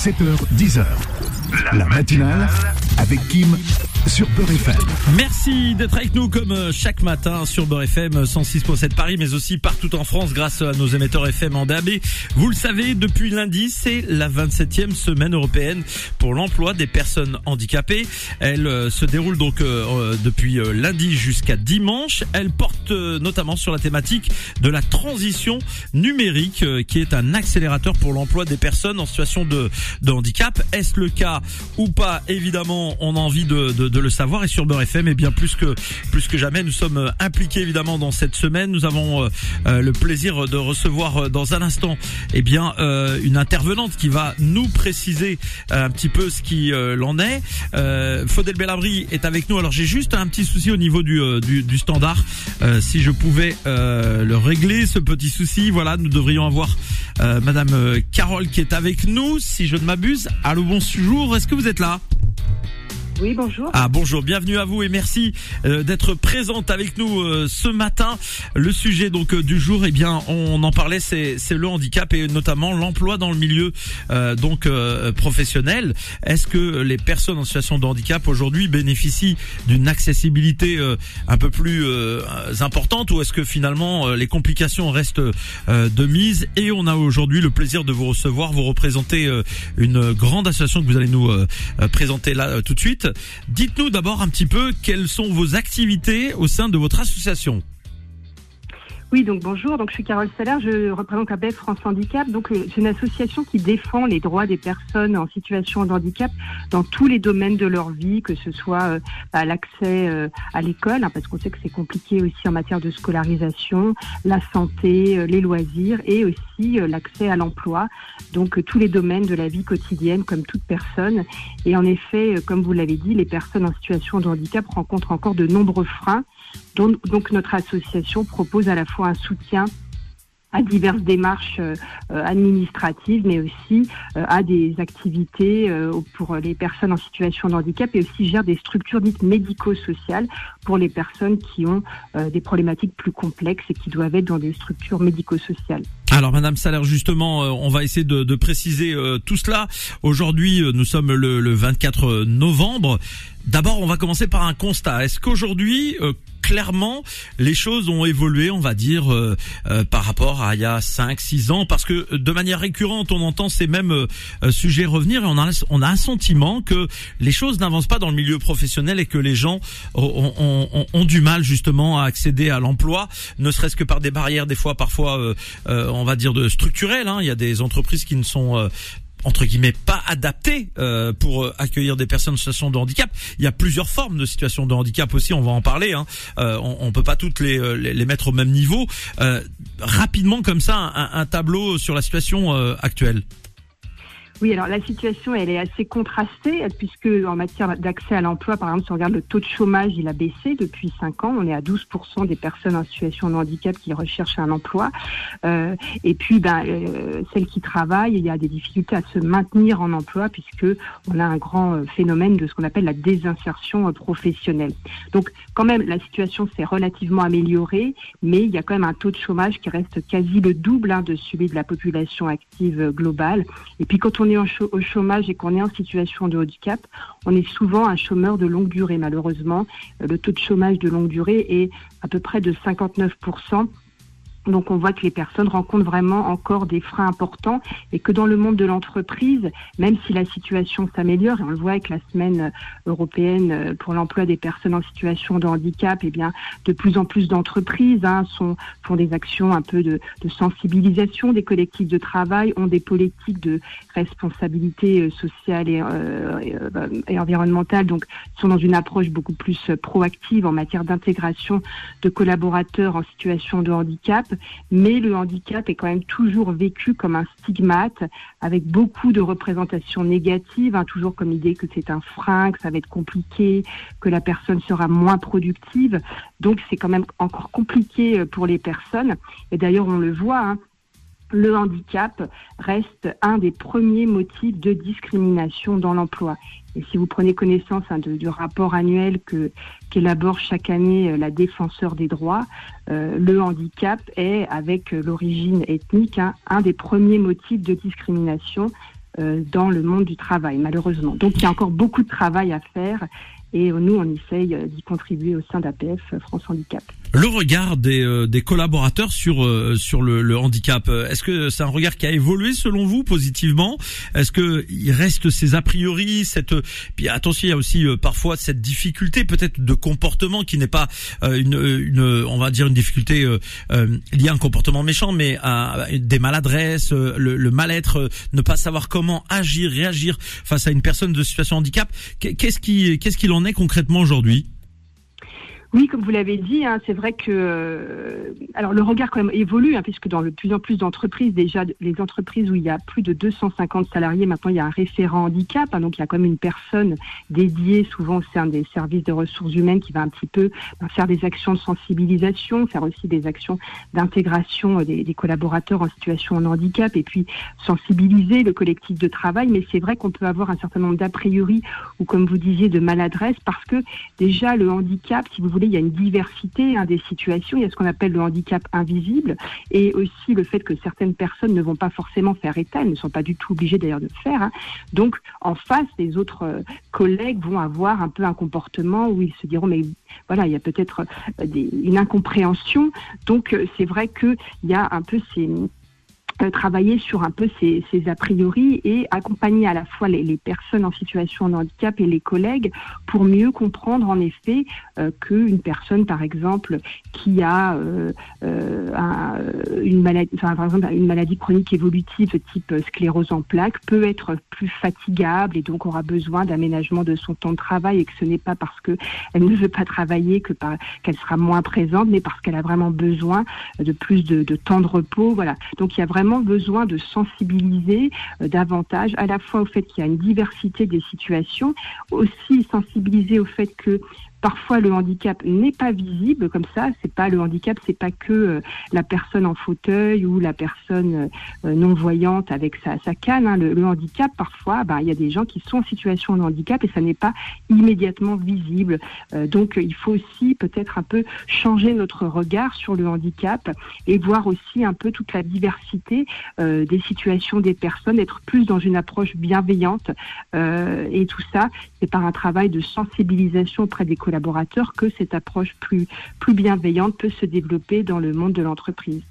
7h, 10h. La matinale avec Kim sur Beurre FM. Merci d'être avec nous comme euh, chaque matin sur Beurre FM 106.7 Paris, mais aussi partout en France grâce à nos émetteurs FM en DAB. Vous le savez, depuis lundi, c'est la 27e semaine européenne pour l'emploi des personnes handicapées. Elle euh, se déroule donc euh, depuis lundi jusqu'à dimanche. Elle porte notamment sur la thématique de la transition numérique, qui est un accélérateur pour l'emploi des personnes en situation de handicap. Est-ce le cas ou pas Évidemment, on a envie de, le savoir. Et sur Beurre FM, et bien plus que plus que jamais, nous sommes impliqués évidemment dans cette semaine. Nous avons euh, le plaisir de recevoir euh, dans un instant, eh bien, euh, une intervenante qui va nous préciser un petit peu ce qui l'en est. Faudel Belabri est avec nous. Alors j'ai juste un petit souci au niveau du standard. si je pouvais le régler, ce petit souci, voilà, nous devrions avoir Madame Carole qui est avec nous, si je ne m'abuse. Allô, bonjour. Est-ce que vous êtes là? Oui, bonjour. Ah bonjour, bienvenue à vous et merci euh, d'être présente avec nous euh, ce matin. Le sujet donc euh, du jour, eh bien, on en parlait, c'est le handicap et notamment l'emploi dans le milieu donc professionnel. Est-ce que les personnes en situation de handicap aujourd'hui bénéficient d'une accessibilité un peu plus importante ou est-ce que finalement les complications restent de mise Et on a aujourd'hui le plaisir de vous recevoir. Vous représentez une grande association que vous allez nous présenter là tout de suite. Dites-nous d'abord un petit peu quelles sont vos activités au sein de votre association. Oui, donc bonjour. Donc je suis Carole Salaire, je représente ABF France Handicap. Donc euh, c'est une association qui défend les droits des personnes en situation de handicap dans tous les domaines de leur vie, que ce soit euh, l'accès euh, à l'école, hein, parce qu'on sait que c'est compliqué aussi en matière de scolarisation, la santé, les loisirs et aussi l'accès à l'emploi. Donc tous les domaines de la vie quotidienne, comme toute personne. Et en effet, comme vous l'avez dit, les personnes en situation de handicap rencontrent encore de nombreux freins donc, notre association propose à la fois un soutien à diverses démarches euh, euh, administratives, mais aussi euh, à des activités pour les personnes en situation de handicap et aussi gère des structures dites médico-sociales pour les personnes qui ont des problématiques plus complexes et qui doivent être dans des structures médico-sociales. Alors, Madame Salaire, justement, on va essayer de, préciser tout cela. Aujourd'hui, nous sommes le 24 novembre. D'abord, on va commencer par un constat. Est-ce qu'aujourd'hui, clairement, les choses ont évolué, on va dire, euh, euh, par rapport à il y a 5 6 ans parce que de manière récurrente, on entend ces mêmes euh, sujets revenir et on a on a un sentiment que les choses n'avancent pas dans le milieu professionnel et que les gens ont, ont, du mal justement à accéder à l'emploi, ne serait-ce que par des barrières des fois parfois on va dire de structurelles, hein. il y a des entreprises qui ne sont entre guillemets pas adapté euh, pour euh, accueillir des personnes en situation de handicap. Il y a plusieurs formes de situation de handicap aussi, on va en parler. Hein. Euh, on, on peut pas toutes les, les, mettre au même niveau. rapidement comme ça, un, un, tableau sur la situation actuelle. Oui, alors la situation, elle est assez contrastée, puisque en matière d'accès à l'emploi, par exemple, si on regarde le taux de chômage, il a baissé depuis 5 ans. On est à 12% des personnes en situation de handicap qui recherchent un emploi. Euh, et puis, ben, euh, celles qui travaillent, il y a des difficultés à se maintenir en emploi, puisque on a un grand euh, phénomène de ce qu'on appelle la désinsertion euh, professionnelle. Donc, quand même, la situation s'est relativement améliorée, mais il y a quand même un taux de chômage qui reste quasi le double hein, de celui de la population active globale. Et puis, quand on au chômage et qu'on est en situation de handicap, on est souvent un chômeur de longue durée. Malheureusement, le taux de chômage de longue durée est à peu près de 59 donc on voit que les personnes rencontrent vraiment encore des freins importants et que dans le monde de l'entreprise, même si la situation s'améliore, et on le voit avec la semaine européenne pour l'emploi des personnes en situation de handicap, eh bien de plus en plus d'entreprises hein, sont, font des actions un peu de, de, sensibilisation des collectifs de travail, ont des politiques de responsabilité euh, sociale et, euh, et, euh, et environnementale, donc sont dans une approche beaucoup plus proactive en matière d'intégration de collaborateurs en situation de handicap mais le handicap est quand même toujours vécu comme un stigmate, avec beaucoup de représentations négatives, hein, toujours comme l'idée que c'est un frein, que ça va être compliqué, que la personne sera moins productive. Donc c'est quand même encore compliqué euh, pour les personnes. Et d'ailleurs, on le voit. Hein, le handicap reste un des premiers motifs de discrimination dans l'emploi. Et si vous prenez connaissance hein, du rapport annuel que qu'élabore chaque année euh, la défenseur des droits, euh, le handicap est, avec l'origine ethnique, hein, un des premiers motifs de discrimination dans le monde du travail, malheureusement. Donc il y a encore beaucoup de travail à faire et nous, on essaye d'y contribuer au sein d'APF France Handicap. Le regard des, euh, des collaborateurs sur euh, sur le, le handicap, est-ce que c'est un regard qui a évolué selon vous positivement? Est-ce que il reste ces a priori, cette puis attention, il y a aussi euh, parfois cette difficulté peut-être de comportement qui n'est pas une, une on va dire une difficulté liée à un comportement méchant, mais à, des maladresses, le, le mal-être, ne pas savoir comment agir, réagir face à une personne de situation handicap. Qu'est-ce qui qu'est-ce qu'il en est concrètement aujourd'hui? Oui, comme vous l'avez dit, hein, c'est vrai que euh, alors le regard quand même évolue, hein, puisque dans de plus en plus d'entreprises, déjà les entreprises où il y a plus de 250 salariés, maintenant il y a un référent handicap, hein, donc il y a quand même une personne dédiée, souvent au sein des services de ressources humaines, qui va un petit peu ben, faire des actions de sensibilisation, faire aussi des actions d'intégration euh, des, des, collaborateurs en situation de handicap, et puis sensibiliser le collectif de travail. Mais c'est vrai qu'on peut avoir un certain nombre d'a priori ou, comme vous disiez, de maladresse, parce que déjà le handicap, si vous voulez il y a une diversité hein, des situations. Il y a ce qu'on appelle le handicap invisible et aussi le fait que certaines personnes ne vont pas forcément faire état, elles ne sont pas du tout obligées d'ailleurs de le faire. Hein. Donc, en face, les autres euh, collègues vont avoir un peu un comportement où ils se diront, mais voilà, il y a peut-être euh, une incompréhension. Donc, euh, c'est vrai qu'il y a un peu ces travailler sur un peu ces, a priori et accompagner à la fois les, personnes en situation de handicap et les collègues pour mieux comprendre en effet euh, qu'une personne par exemple qui a euh, euh un, une maladie par exemple une maladie chronique évolutive type sclérose en plaques peut être plus fatigable et donc aura besoin d'aménagement de son temps de travail et que ce n'est pas parce que elle ne veut pas travailler que qu'elle sera moins présente mais parce qu'elle a vraiment besoin de plus de, de temps de repos voilà. Donc il y a vraiment besoin de sensibiliser euh, davantage à la fois au fait qu'il y a une diversité des situations, aussi sensibiliser au fait que Parfois, le handicap n'est pas visible comme ça. C'est pas le handicap, c'est pas que euh, la personne en fauteuil ou la personne euh, non voyante avec sa, sa canne. Hein. Le, handicap, parfois, bah, il y a des gens qui sont en situation de handicap et ça n'est pas immédiatement visible. Euh, donc, il faut aussi peut-être un peu changer notre regard sur le handicap et voir aussi un peu toute la diversité des situations des personnes, être plus dans une approche bienveillante. et tout ça, c'est par un travail de sensibilisation auprès des que cette approche plus bienveillante peut se développer dans le monde de l'entreprise.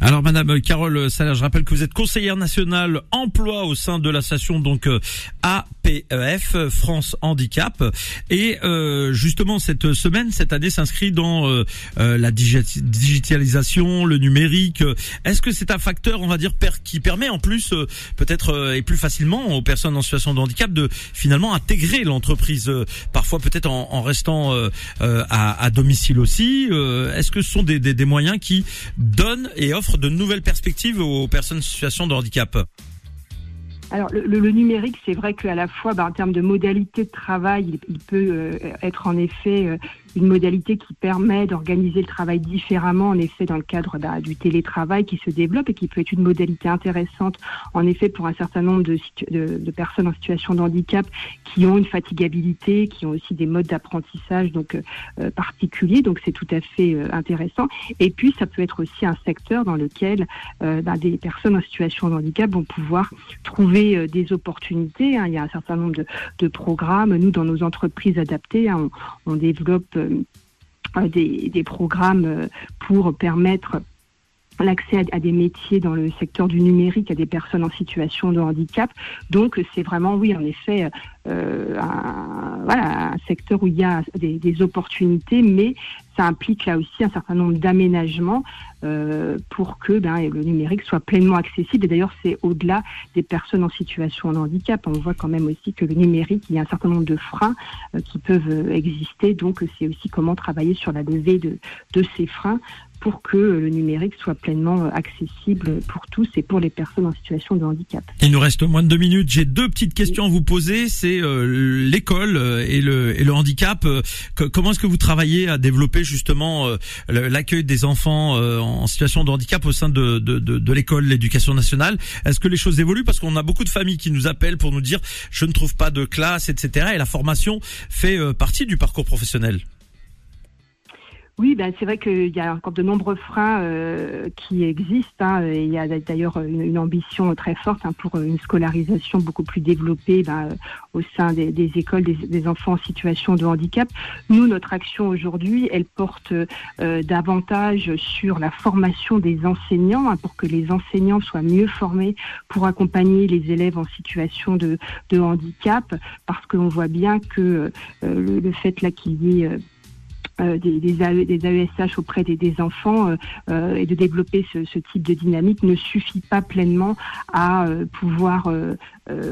Alors Madame Carole Salaire, je rappelle que vous êtes conseillère nationale emploi au sein de l'association donc euh, APEF France Handicap et euh, justement cette semaine cette année s'inscrit dans euh, la digitalisation, le numérique. Est-ce que c'est un facteur on va dire qui permet en plus peut-être et plus facilement aux personnes en situation de handicap de finalement intégrer l'entreprise parfois peut-être en, restant à, à, domicile aussi? Est-ce que ce sont des, des, des moyens qui donnent et offrent de nouvelles perspectives aux personnes en situation de handicap alors le, numérique, c'est vrai qu'à la fois, bah, en termes de modalité de travail, il, peut euh, être en effet euh, une modalité qui permet d'organiser le travail différemment, en effet, dans le cadre du télétravail qui se développe et qui peut être une modalité intéressante, en effet, pour un certain nombre de, de, personnes en situation de handicap qui ont une fatigabilité, qui ont aussi des modes d'apprentissage donc euh, particuliers. Donc c'est tout à fait intéressant. Et puis ça peut être aussi un secteur dans lequel bah, des personnes en situation de handicap vont pouvoir trouver euh, des opportunités. Hein. Il y a un certain nombre de, programmes. Nous, dans nos entreprises adaptées, hein, on, développe euh, des, des, programmes pour permettre l'accès à, des métiers dans le secteur du numérique à des personnes en situation de handicap. Donc c'est vraiment, oui, en effet, euh, un, voilà, un secteur où il y a des, opportunités, mais ça implique là aussi un certain nombre d'aménagements euh, pour que ben, le numérique soit pleinement accessible. Et d'ailleurs, c'est au-delà des personnes en situation de handicap. On voit quand même aussi que le numérique, il y a un certain nombre de freins euh, qui peuvent euh, exister. Donc c'est aussi comment travailler sur la levée de ces freins pour que le numérique soit pleinement euh, accessible pour tous et pour les personnes en situation de handicap. Il nous reste moins de deux minutes. J'ai deux petites questions à vous poser. C'est euh, l'école euh, et le, et le handicap. comment est-ce que vous travaillez à développer justement l'accueil des enfants en situation de handicap au sein de, de, de, de l'école, l'éducation nationale? Est-ce que les choses évoluent? Parce qu'on a beaucoup de familles qui nous appellent pour nous dire je ne trouve pas de classe, etc. Et la formation fait partie du parcours professionnel. Oui, ben c'est vrai qu'il y a encore de nombreux freins euh, qui existent. Hein, et il y a d'ailleurs une, une, ambition très forte hein, pour une scolarisation beaucoup plus développée ben, au sein des, des écoles des, des, enfants en situation de handicap. Nous, notre action aujourd'hui, elle porte euh, davantage sur la formation des enseignants hein, pour que les enseignants soient mieux formés pour accompagner les élèves en situation de, de handicap, parce qu'on voit bien que euh, le, le, fait là qu'il y ait euh, des, des, AE, des, AESH auprès des, des enfants euh, et de développer ce, ce, type de dynamique ne suffit pas pleinement à euh, pouvoir euh,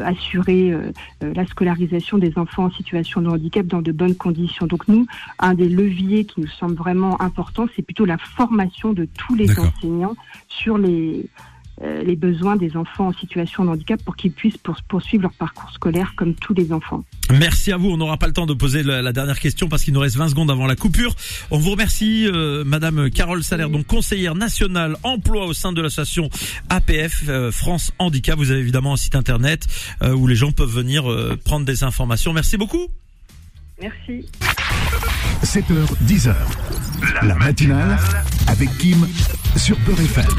assurer la scolarisation des enfants en situation de handicap dans de bonnes conditions. Donc nous, un des leviers qui nous semble vraiment important, c'est plutôt la formation de tous les enseignants sur les euh, les besoins des enfants en situation de handicap pour qu'ils puissent poursuivre leur parcours scolaire comme tous les enfants. Merci à vous. On n'aura pas le temps de poser la, la dernière question parce qu'il nous reste 20 secondes avant la coupure. On vous remercie, euh, Madame Carole Salaire, donc conseillère nationale emploi au sein de l'association APF euh, France Handicap. Vous avez évidemment un site internet euh, où les gens peuvent venir euh, prendre des informations. Merci beaucoup. Merci. 7h, 10h. La matinale avec Kim sur Peur FM.